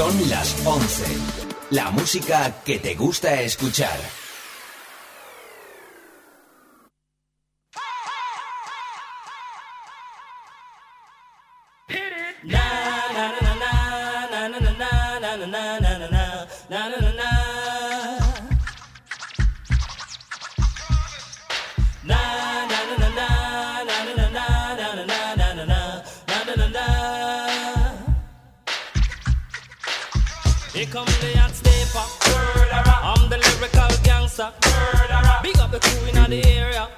Son las 11. La música que te gusta escuchar. the area.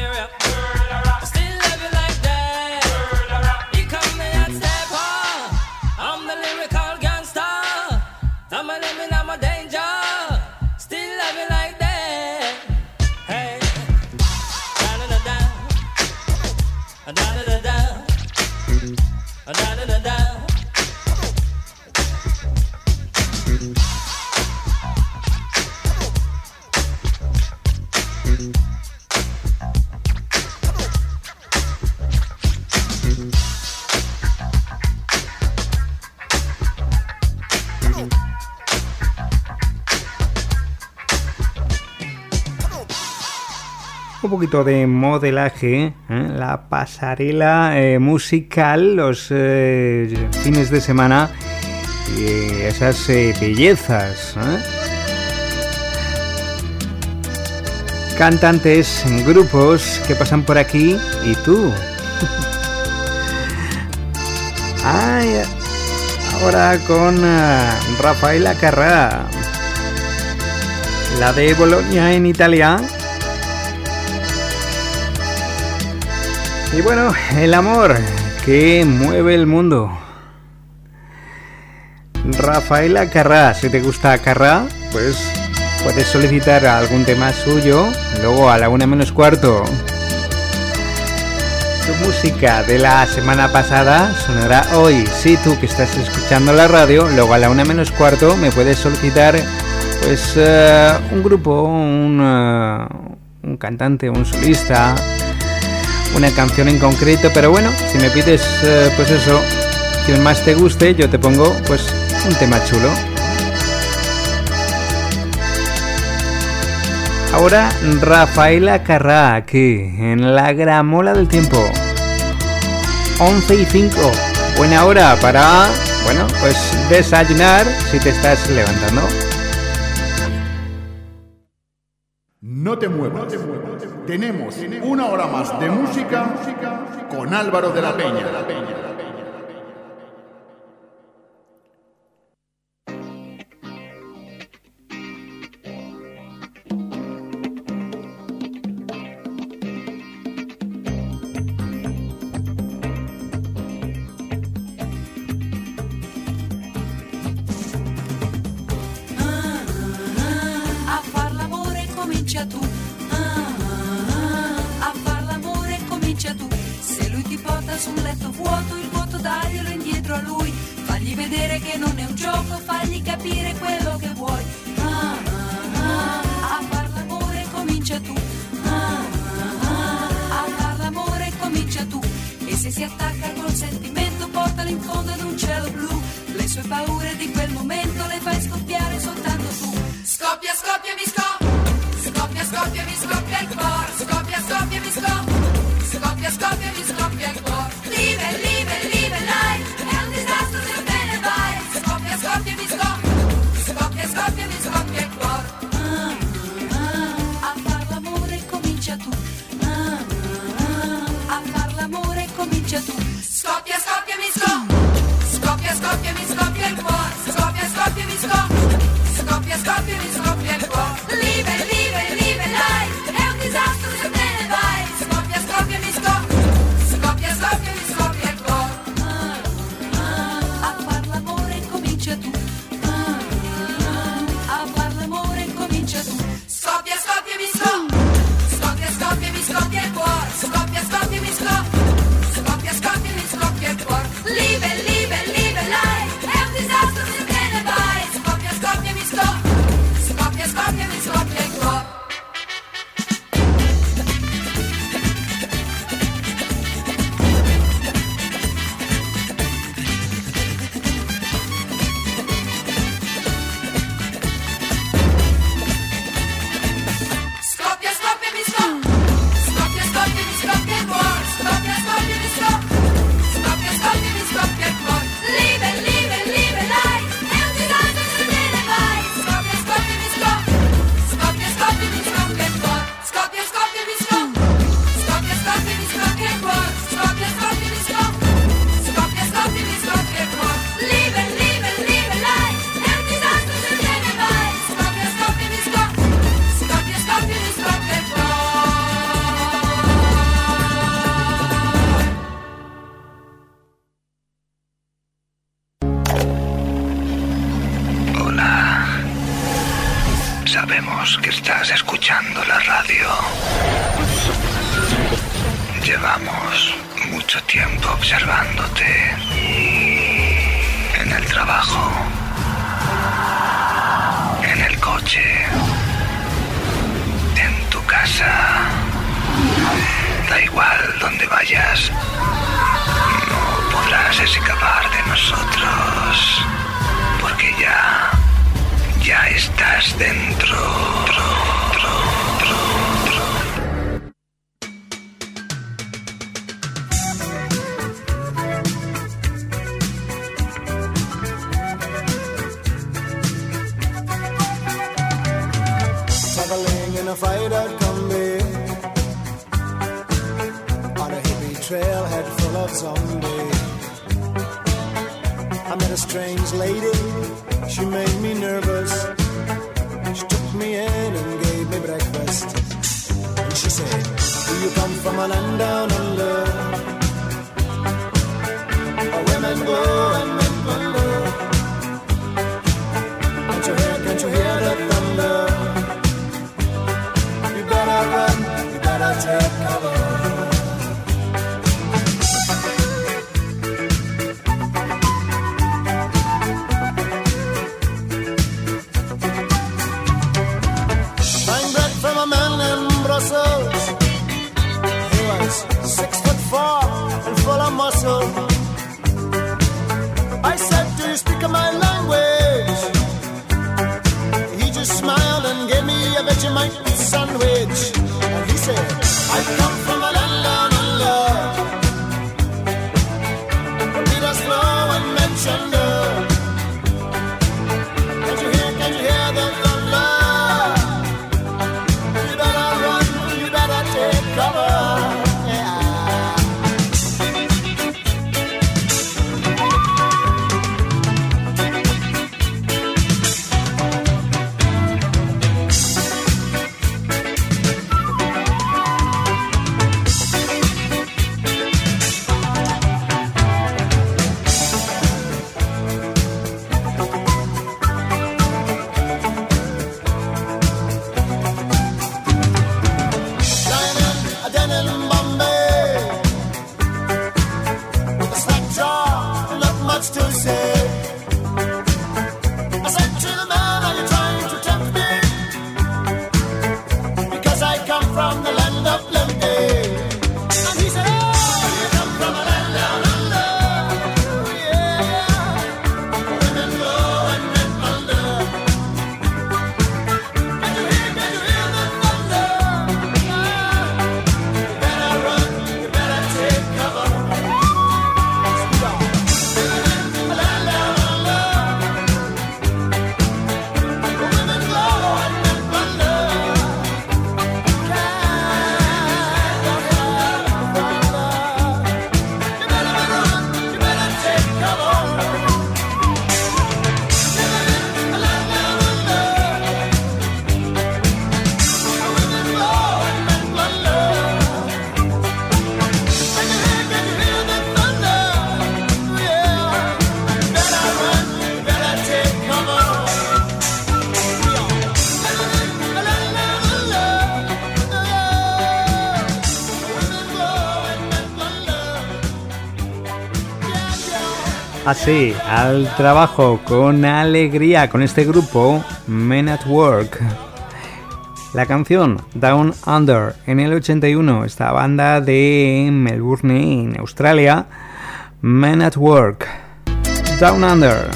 higher up. De modelaje, ¿eh? la pasarela eh, musical, los eh, fines de semana y esas bellezas. Cantantes, grupos que pasan por aquí y tú. Ahora con Rafaela Carrà, la de Bologna en Italia. Y bueno, el amor que mueve el mundo. Rafaela Carrá, si te gusta Carrá, pues puedes solicitar algún tema suyo, luego a la una menos cuarto. su música de la semana pasada sonará hoy. Si tú que estás escuchando la radio, luego a la una menos cuarto me puedes solicitar pues eh, un grupo, eh, un cantante, un solista, una canción en concreto, pero bueno, si me pides eh, pues eso, que más te guste, yo te pongo pues un tema chulo. Ahora Rafaela Carrá aquí en la gramola del tiempo. 11 y 5. Buena hora para, bueno, pues desayunar si te estás levantando. No te muevas. Tenemos una hora más de música con Álvaro de la Peña. dentro. Así, al trabajo con alegría con este grupo, Men at Work. La canción Down Under en el 81, esta banda de Melbourne en Australia, Men at Work. Down Under.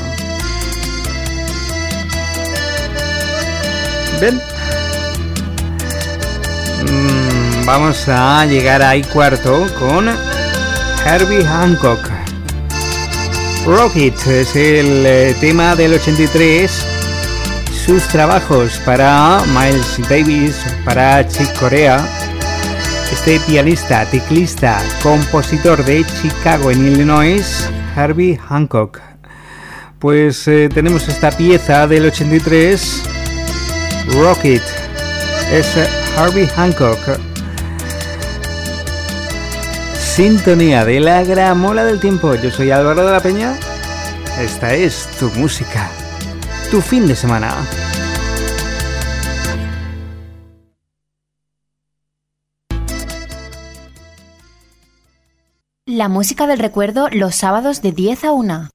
Mm, vamos a llegar ahí cuarto con Herbie Hancock. Rocket es el eh, tema del 83. Sus trabajos para Miles Davis, para Chick Corea. Este pianista, teclista, compositor de Chicago en Illinois, Herbie Hancock. Pues eh, tenemos esta pieza del 83, Rocket. Es Herbie Hancock sintonía de la gramola del tiempo. Yo soy Álvaro de la Peña. Esta es tu música, tu fin de semana. La música del recuerdo los sábados de 10 a 1.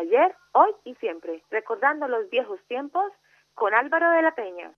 Ayer, hoy y siempre, recordando los viejos tiempos con Álvaro de la Peña.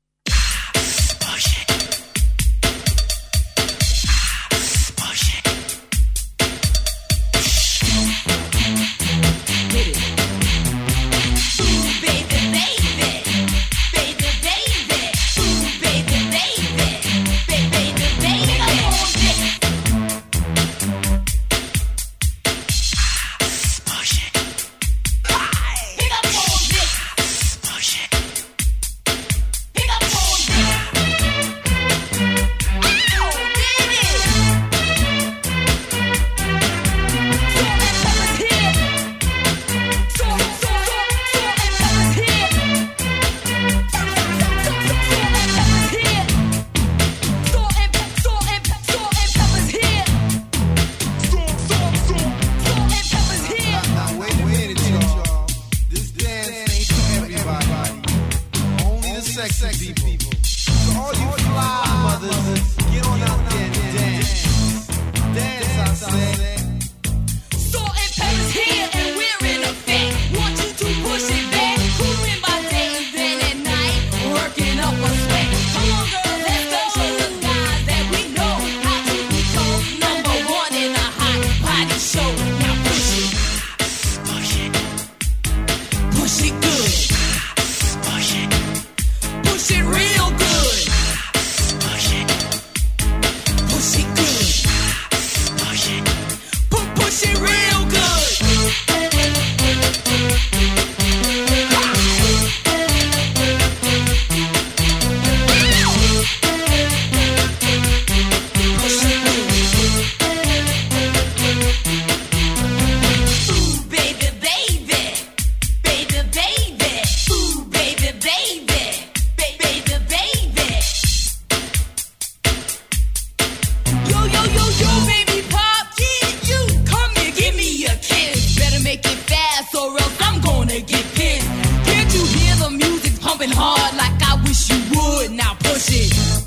hard like I wish you would. Now push it.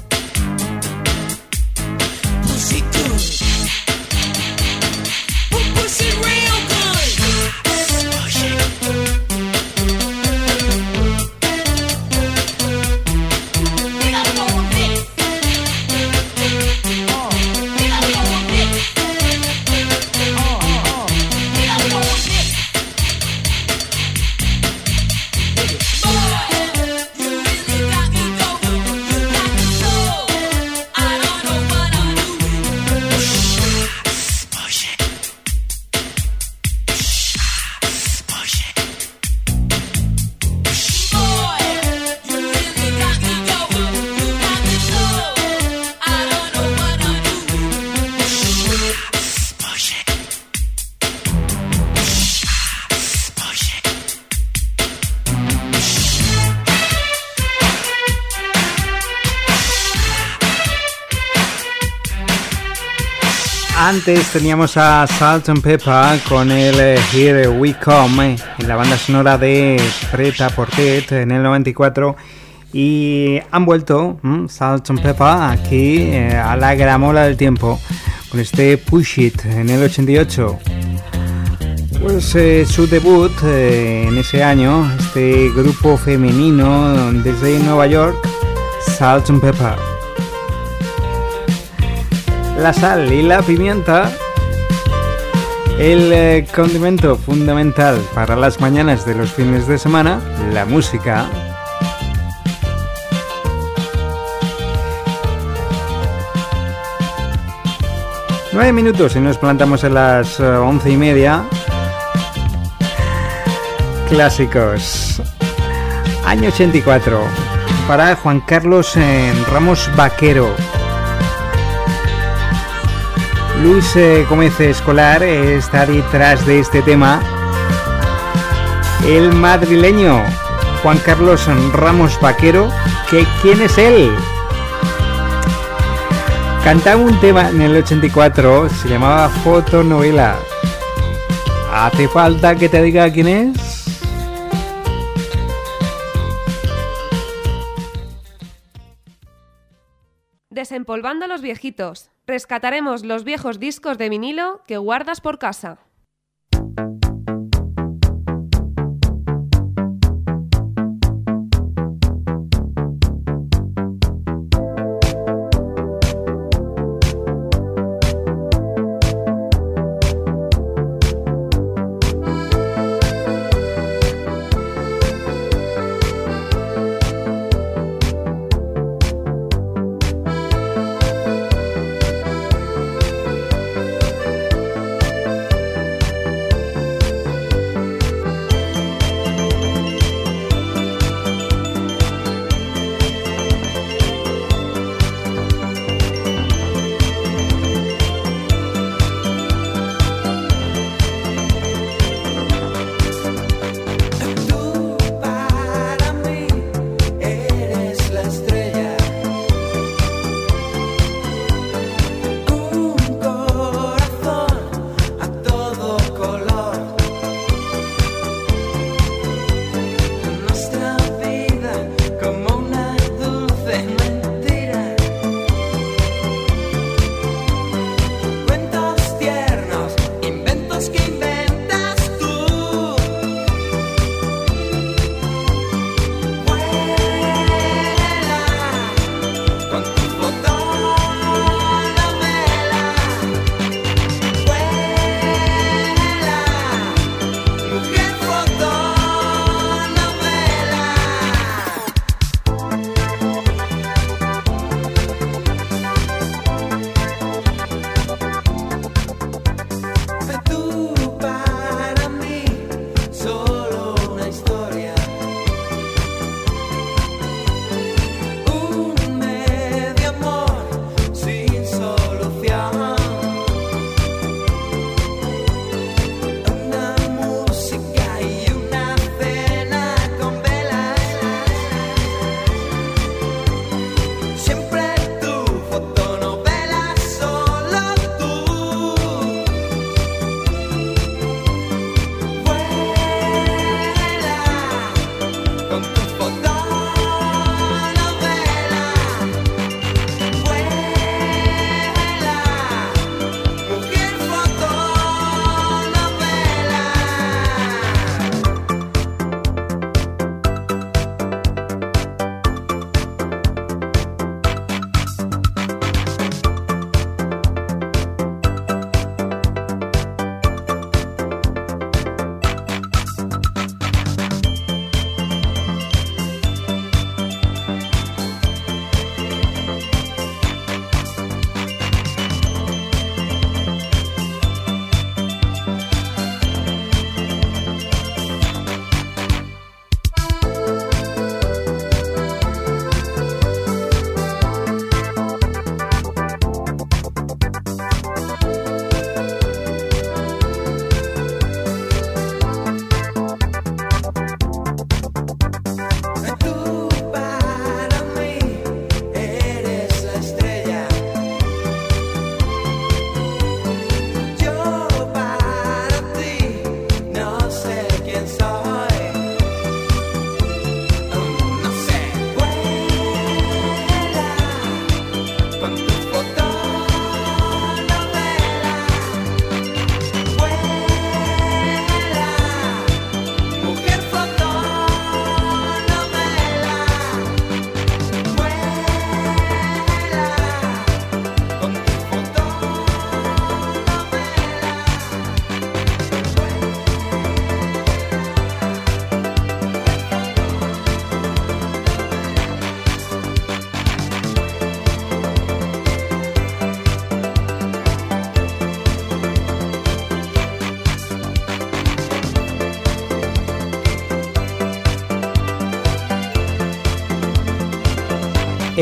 Antes teníamos a Salt and Pepper con el eh, Here We Come eh, en la banda sonora de Preta Portet en el 94 y han vuelto mm, Salt and Pepper aquí eh, a la gramola del tiempo con este Push It en el 88. Pues su debut en ese año, este grupo femenino desde Nueva York, Salt and Pepper la sal y la pimienta, el eh, condimento fundamental para las mañanas de los fines de semana, la música. Nueve minutos y nos plantamos en las eh, once y media. Clásicos. Año 84. Para Juan Carlos en Ramos Vaquero. Luis eh, Gómez Escolar está detrás de este tema. El madrileño Juan Carlos Ramos Vaquero, que ¿quién es él? Cantaba un tema en el 84, se llamaba Fotonovela. ¿Hace falta que te diga quién es? Desempolvando los viejitos. Rescataremos los viejos discos de vinilo que guardas por casa.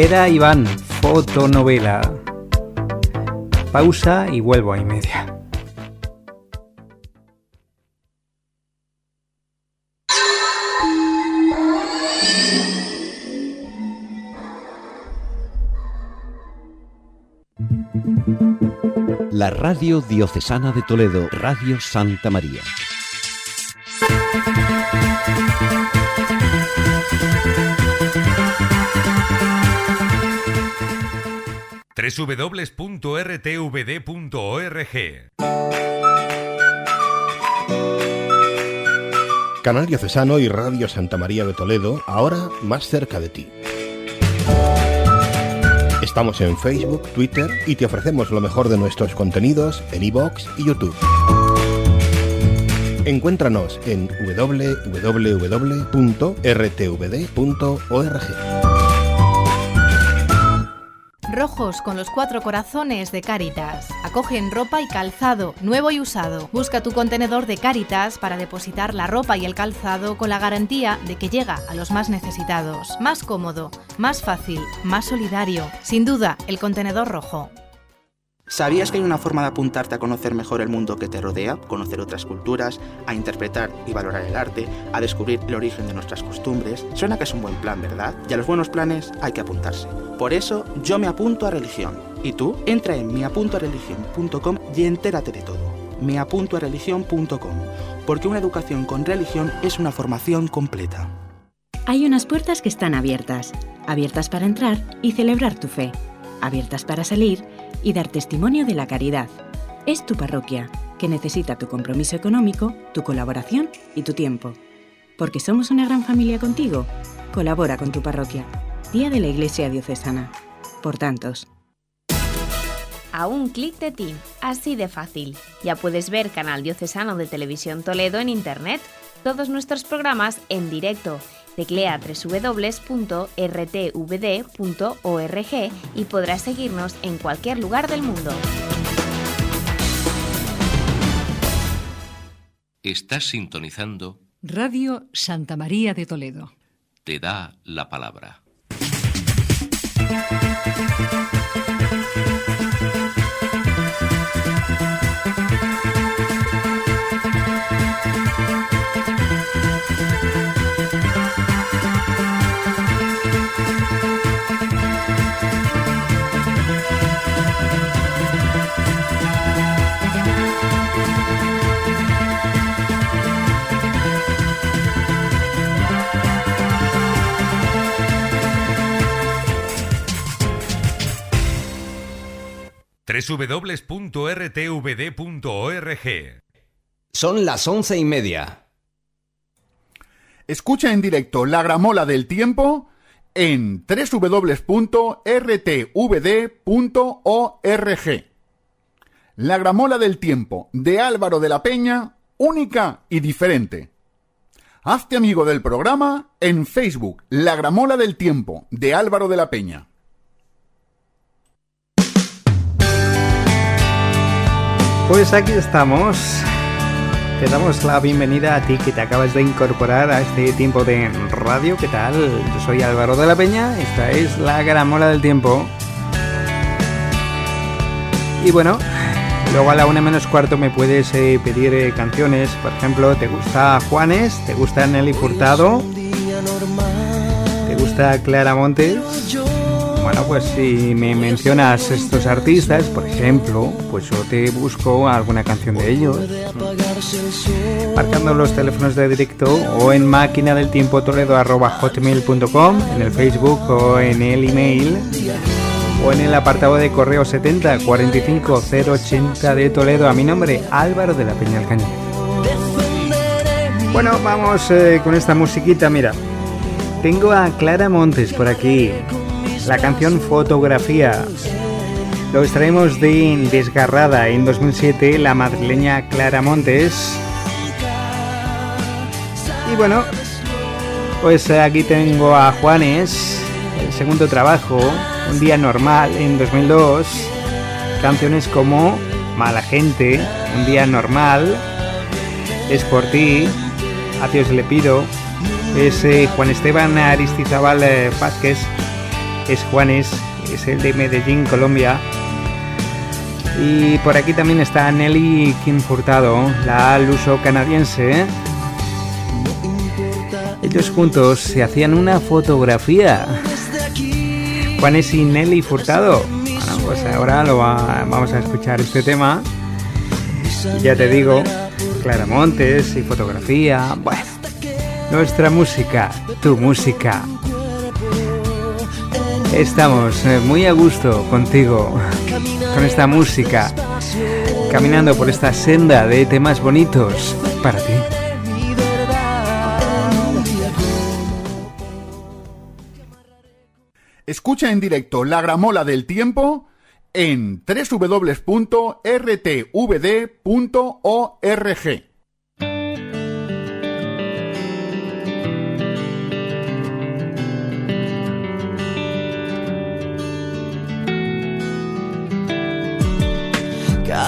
Era Iván, fotonovela. Pausa y vuelvo a y media. La Radio Diocesana de Toledo, Radio Santa María. www.rtvd.org Canal Diocesano y Radio Santa María de Toledo, ahora más cerca de ti. Estamos en Facebook, Twitter y te ofrecemos lo mejor de nuestros contenidos en iVoox y YouTube. Encuéntranos en www.rtvd.org. Rojos con los cuatro corazones de Cáritas. Acogen ropa y calzado, nuevo y usado. Busca tu contenedor de Cáritas para depositar la ropa y el calzado con la garantía de que llega a los más necesitados. Más cómodo, más fácil, más solidario. Sin duda, el contenedor rojo. ¿Sabías que hay una forma de apuntarte a conocer mejor el mundo que te rodea, conocer otras culturas, a interpretar y valorar el arte, a descubrir el origen de nuestras costumbres? Suena que es un buen plan, ¿verdad? Y a los buenos planes hay que apuntarse. Por eso yo me apunto a religión. ¿Y tú? Entra en miapuntoareligión.com y entérate de todo. miapuntoareligión.com. Porque una educación con religión es una formación completa. Hay unas puertas que están abiertas, abiertas para entrar y celebrar tu fe, abiertas para salir y dar testimonio de la caridad. Es tu parroquia, que necesita tu compromiso económico, tu colaboración y tu tiempo. Porque somos una gran familia contigo. Colabora con tu parroquia. Día de la Iglesia Diocesana. Por tantos. A un clic de ti, así de fácil. Ya puedes ver Canal Diocesano de Televisión Toledo en Internet, todos nuestros programas en directo Teclea www.rtvd.org y podrás seguirnos en cualquier lugar del mundo. Estás sintonizando Radio Santa María de Toledo. Te da la palabra. www.rtvd.org. Son las once y media. Escucha en directo la gramola del tiempo en www.rtvd.org. La gramola del tiempo de Álvaro de la Peña, única y diferente. Hazte amigo del programa en Facebook, La gramola del tiempo de Álvaro de la Peña. Pues aquí estamos. Te damos la bienvenida a ti que te acabas de incorporar a este tiempo de radio. ¿Qué tal? Yo soy Álvaro de la Peña. Esta es la gramola del tiempo. Y bueno, luego a la una menos cuarto me puedes eh, pedir eh, canciones. Por ejemplo, ¿te gusta Juanes? ¿Te gusta Nelly Furtado? ¿Te gusta Clara Montes? Bueno, pues si me mencionas estos artistas, por ejemplo, pues yo te busco alguna canción de ellos. Marcando los teléfonos de directo o en máquina del tiempo toledo hotmail.com, en el Facebook o en el email o en el apartado de correo 70 45 080 de Toledo a mi nombre, Álvaro de la Peña Alcañiz. Bueno, vamos eh, con esta musiquita, mira. Tengo a Clara Montes por aquí la canción Fotografía. Lo extraemos de Desgarrada en 2007, la madrileña Clara Montes. Y bueno, pues aquí tengo a Juanes, el segundo trabajo, Un día normal en 2002. Canciones como Mala gente, Un día normal, Es por ti, A Dios le pido. Es Juan Esteban Aristizabal eh, Vázquez es Juanes, es el de Medellín, Colombia. Y por aquí también está Nelly Kim Furtado, la luso canadiense. Ellos juntos se hacían una fotografía. Juanes y Nelly Furtado. Pues ahora lo vamos a escuchar este tema. Ya te digo, Claramontes y fotografía. Bueno, nuestra música, tu música. Estamos eh, muy a gusto contigo, con esta música, caminando por esta senda de temas bonitos para ti. Escucha en directo La Gramola del Tiempo en www.rtvd.org.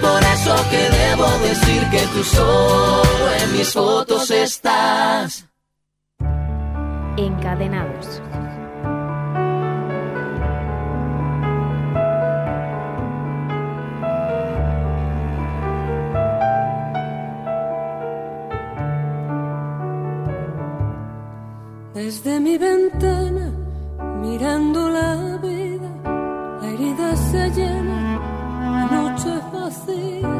Por eso que debo decir que tú solo en mis fotos estás. Encadenados. Desde mi ventana, mirando la vida, la herida se llena la noche es vacía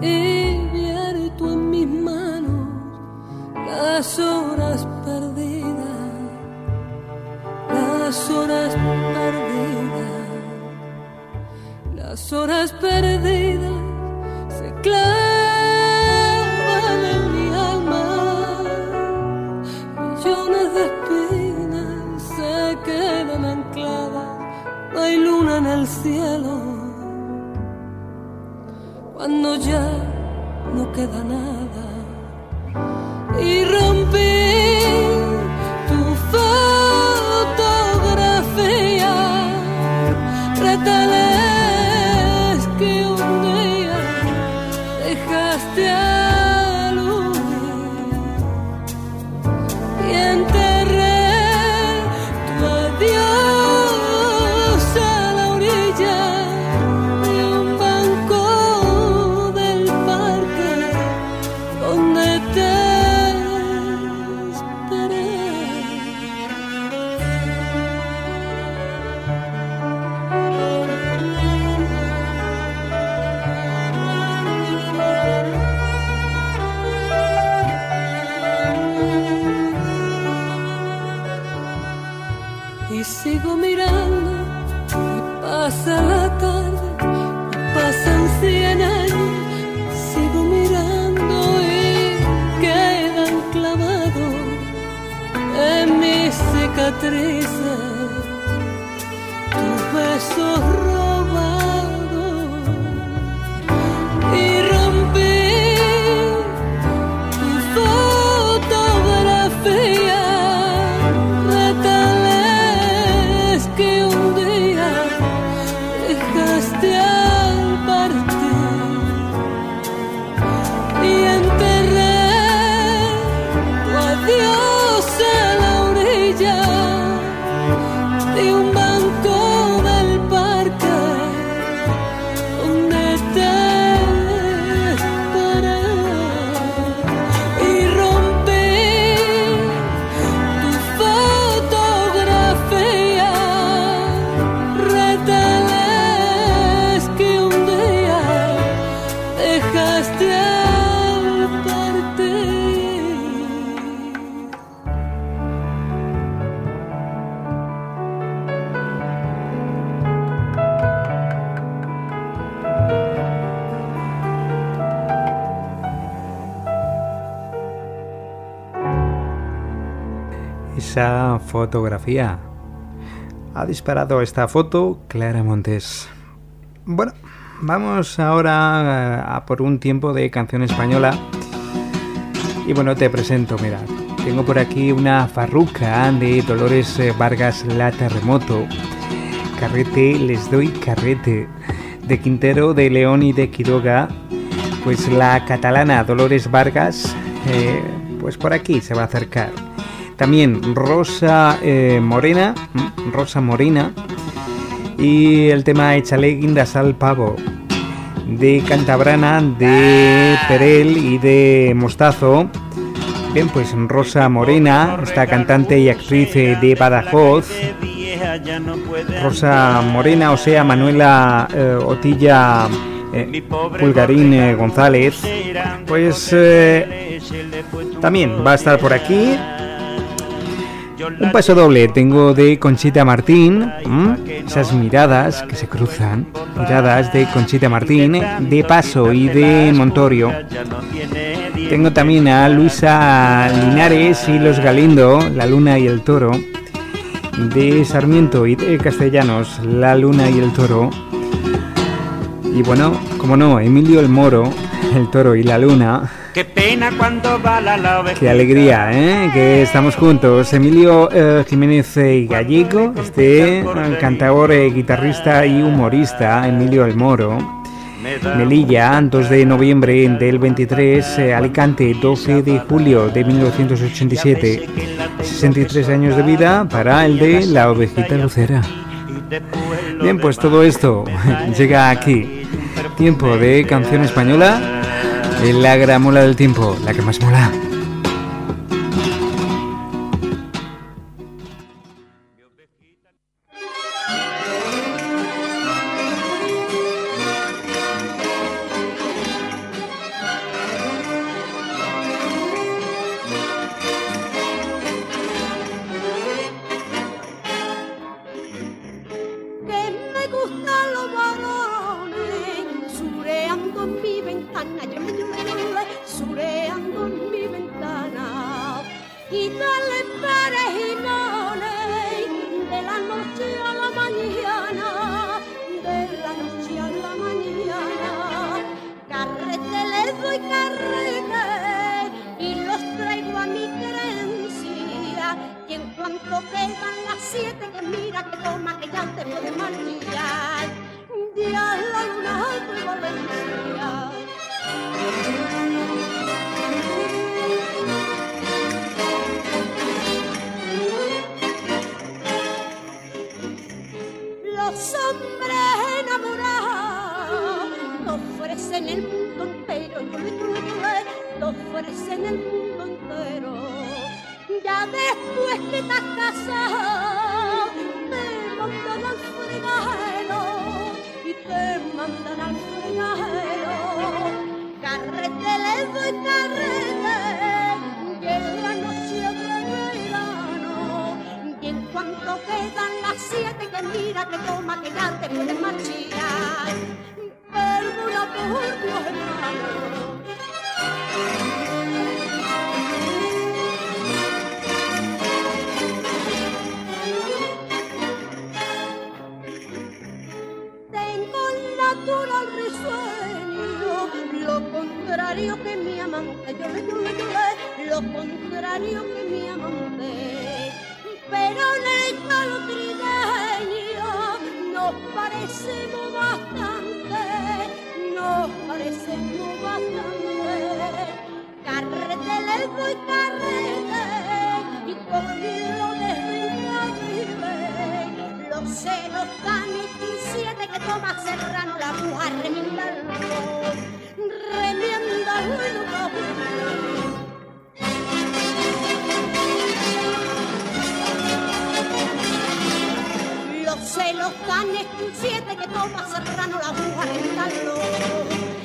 y vierto en mis manos las horas perdidas, las horas perdidas, las horas perdidas se clavan en mi alma, millones de espinas se quedan ancladas, no hay luna en el cielo, cuando ya no queda nada fotografía. Ha disparado esta foto Clara Montes. Bueno, vamos ahora a por un tiempo de canción española. Y bueno, te presento, mira. Tengo por aquí una farruca de Dolores eh, Vargas La Terremoto. Carrete, les doy carrete. De Quintero, de León y de Quiroga. Pues la catalana Dolores Vargas, eh, pues por aquí se va a acercar. También Rosa eh, Morena, mm, Rosa Morena. Y el tema Échale guindas al pavo. De Cantabrana, de Perel y de Mostazo. Bien, pues Rosa Morena, esta cantante y actriz eh, de Badajoz. Rosa Morena, o sea, Manuela eh, Otilla Pulgarín González. Pues también va a estar por aquí. Un paso doble tengo de Conchita Martín, esas miradas que se cruzan, miradas de Conchita Martín, de Paso y de Montorio. Tengo también a Luisa Linares y Los Galindo, La Luna y el Toro, de Sarmiento y de Castellanos, La Luna y el Toro. Y bueno, como no, Emilio el Moro, el Toro y la Luna. Qué pena cuando bala la oveja. Qué alegría, ¿eh? Que estamos juntos. Emilio eh, Jiménez Gallego, este cantador, eh, guitarrista y humorista, Emilio El Moro. Melilla, 2 de noviembre del 23, eh, Alicante, 12 de julio de 1987. 63 años de vida para el de la ovejita lucera. Bien, pues todo esto llega aquí. Tiempo de canción española. La gramola del tiempo, la que más mola. Ofrecen el mundo entero, te ofrecen el mundo entero. Ya después que estás casado, te mandan al fregadero y te mandan al fregadero. Carrete le doy carrete y en la noche de verano y en cuanto quedan las siete que mira que toma que ya te puedes marchar. Que mi amante, yo le yo le yo le, lo contrario que mi amante. Pero en el palo trigueño nos parecemos bastante, nos parecemos bastante. Carrete le doy carrete y desde vive. Los celos tan siete que toma serrano la mujer remiéndalo y nunca Los celos tan siete que toma serrano la mujer remiéndalo,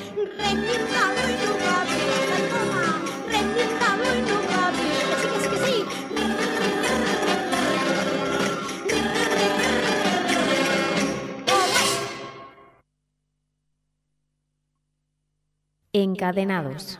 Encadenados.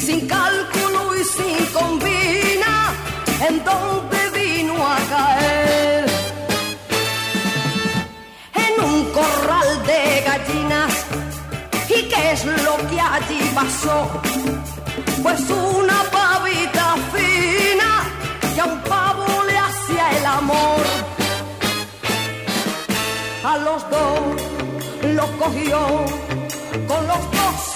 Sin cálculo y sin combina, en donde vino a caer. En un corral de gallinas, ¿y qué es lo que allí pasó? Pues una pavita fina que a un pavo le hacía el amor a los dos lo cogió, con los dos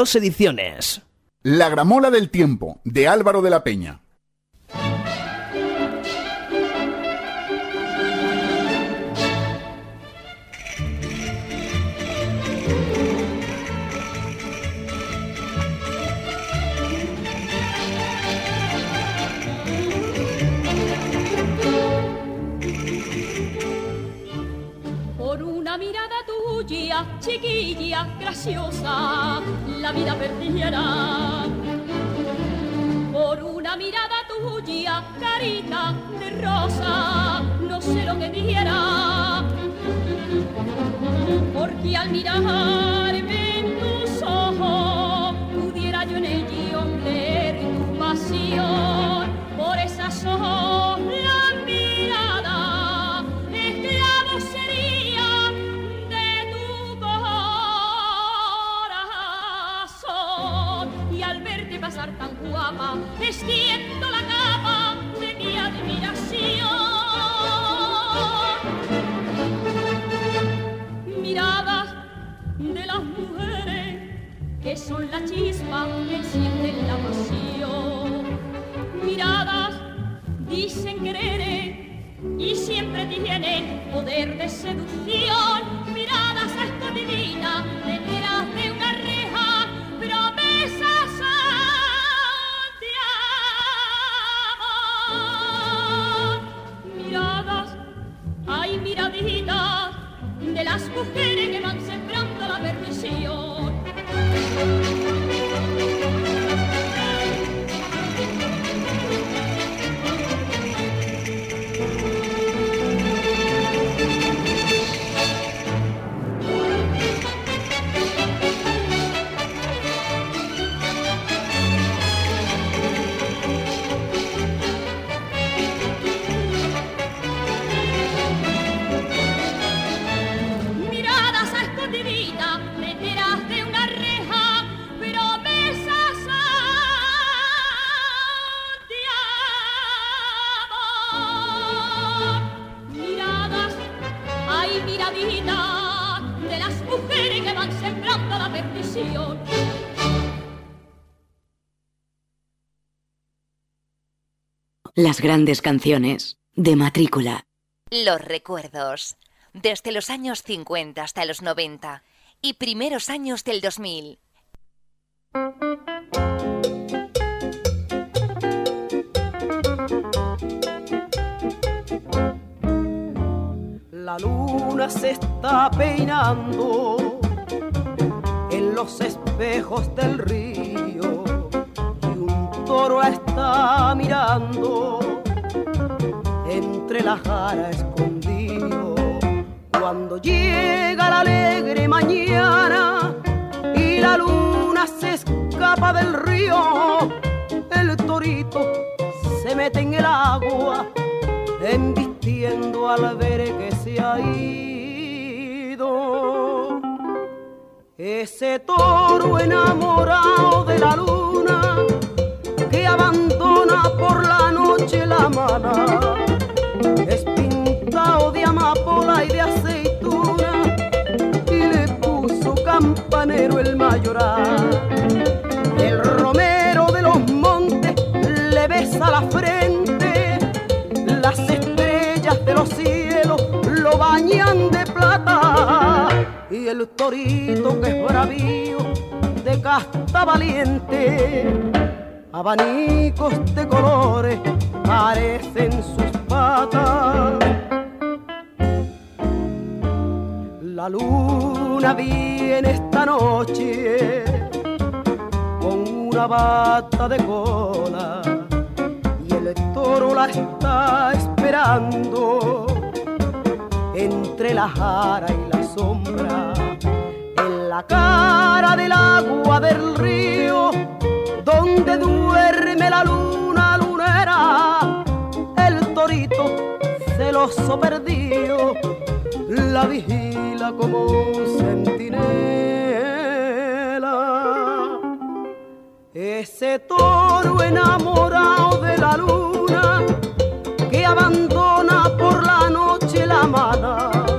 Ediciones. La gramola del tiempo, de Álvaro de la Peña. Vida perdiera. Por una mirada tuya, carita de rosa, no sé lo que diera. Porque al mirarme Las grandes canciones de matrícula. Los recuerdos. Desde los años 50 hasta los 90 y primeros años del 2000. La luna se está peinando en los espejos del río toro está mirando entre la jara escondido. Cuando llega la alegre mañana y la luna se escapa del río, el torito se mete en el agua embistiendo al ver que se ha ido. Ese toro enamorado de la luna abandona por la noche la mana es pintado de amapola y de aceituna y le puso campanero el mayoral. El romero de los montes le besa la frente, las estrellas de los cielos lo bañan de plata y el torito que es bravío casta valiente, abanicos de colores parecen sus patas. La luna viene esta noche con una bata de cola y el toro la está esperando entre la jara y la sombra en la cara del agua del río donde duerme la luna lunera el torito celoso perdido la vigila como un centinela. Ese toro enamorado de la luna que abandona por la noche la mala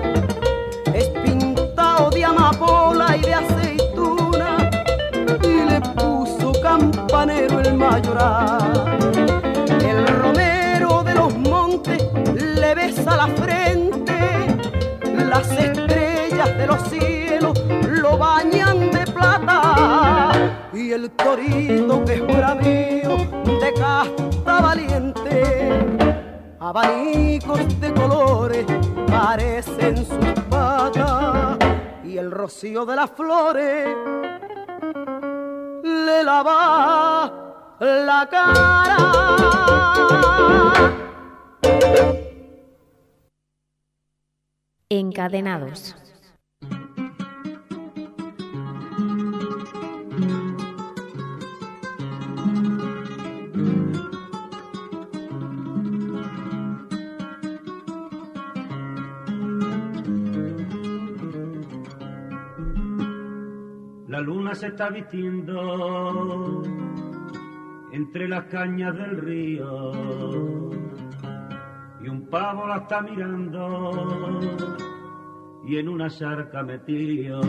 campanero el romero de los montes le besa la frente las estrellas de los cielos lo bañan de plata y el torito que fuera mío de casta valiente abanicos de colores parecen sus patas y el rocío de las flores le lava la cara. Encadenados. La luna se está vistiendo entre las cañas del río y un pavo la está mirando y en una charca metido.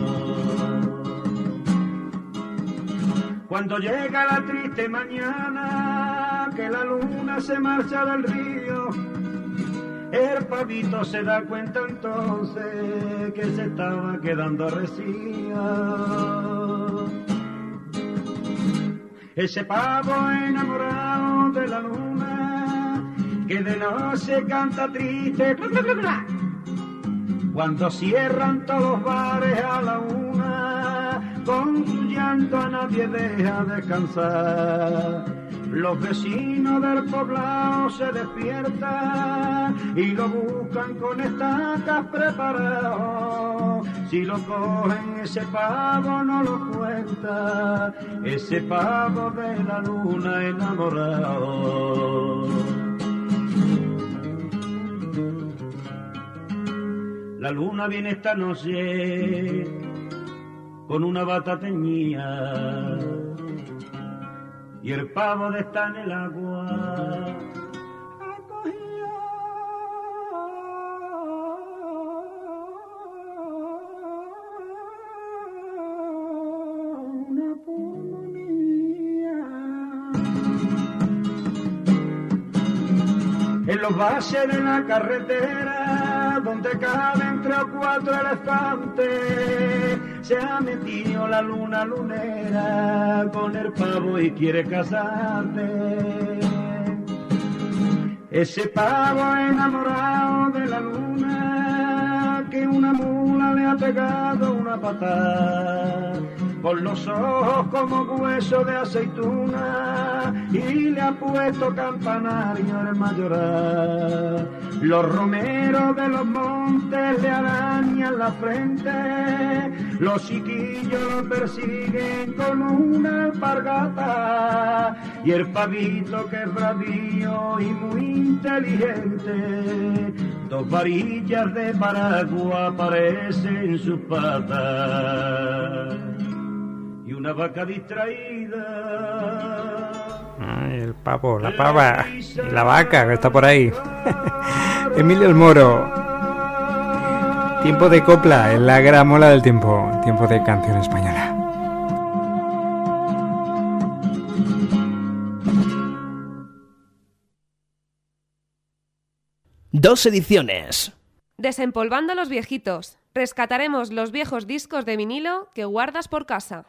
Cuando llega la triste mañana que la luna se marcha del río, el pavito se da cuenta entonces que se estaba quedando resío. Ese pavo enamorado de la luna que de noche canta triste. Cuando cierran todos los bares a la una, con su llanto a nadie deja descansar. Los vecinos del poblado se despiertan y lo buscan con estacas preparados. Si lo cogen ese pavo no lo cuenta, ese pavo de la luna enamorado. La luna viene esta noche con una bata teñida y el pavo de está en el agua. En los valles de la carretera, donde caben tres o cuatro elefantes, se ha metido la luna lunera con el pavo y quiere casarte. Ese pavo enamorado de la luna, que una mula le ha pegado una patada, con los ojos como hueso de aceituna, y le ha puesto campanario el mayoral. Los romeros de los montes le arañan la frente, los chiquillos lo persiguen con una alpargata, y el pavito que es bravío y muy inteligente, dos varillas de paraguas aparecen en sus patas, y una vaca distraída. Ay, el pavo, la pava y la vaca que está por ahí. Emilio el Moro. Tiempo de copla, en la gramola del tiempo. Tiempo de canción española. Dos ediciones. Desempolvando los viejitos. Rescataremos los viejos discos de vinilo que guardas por casa.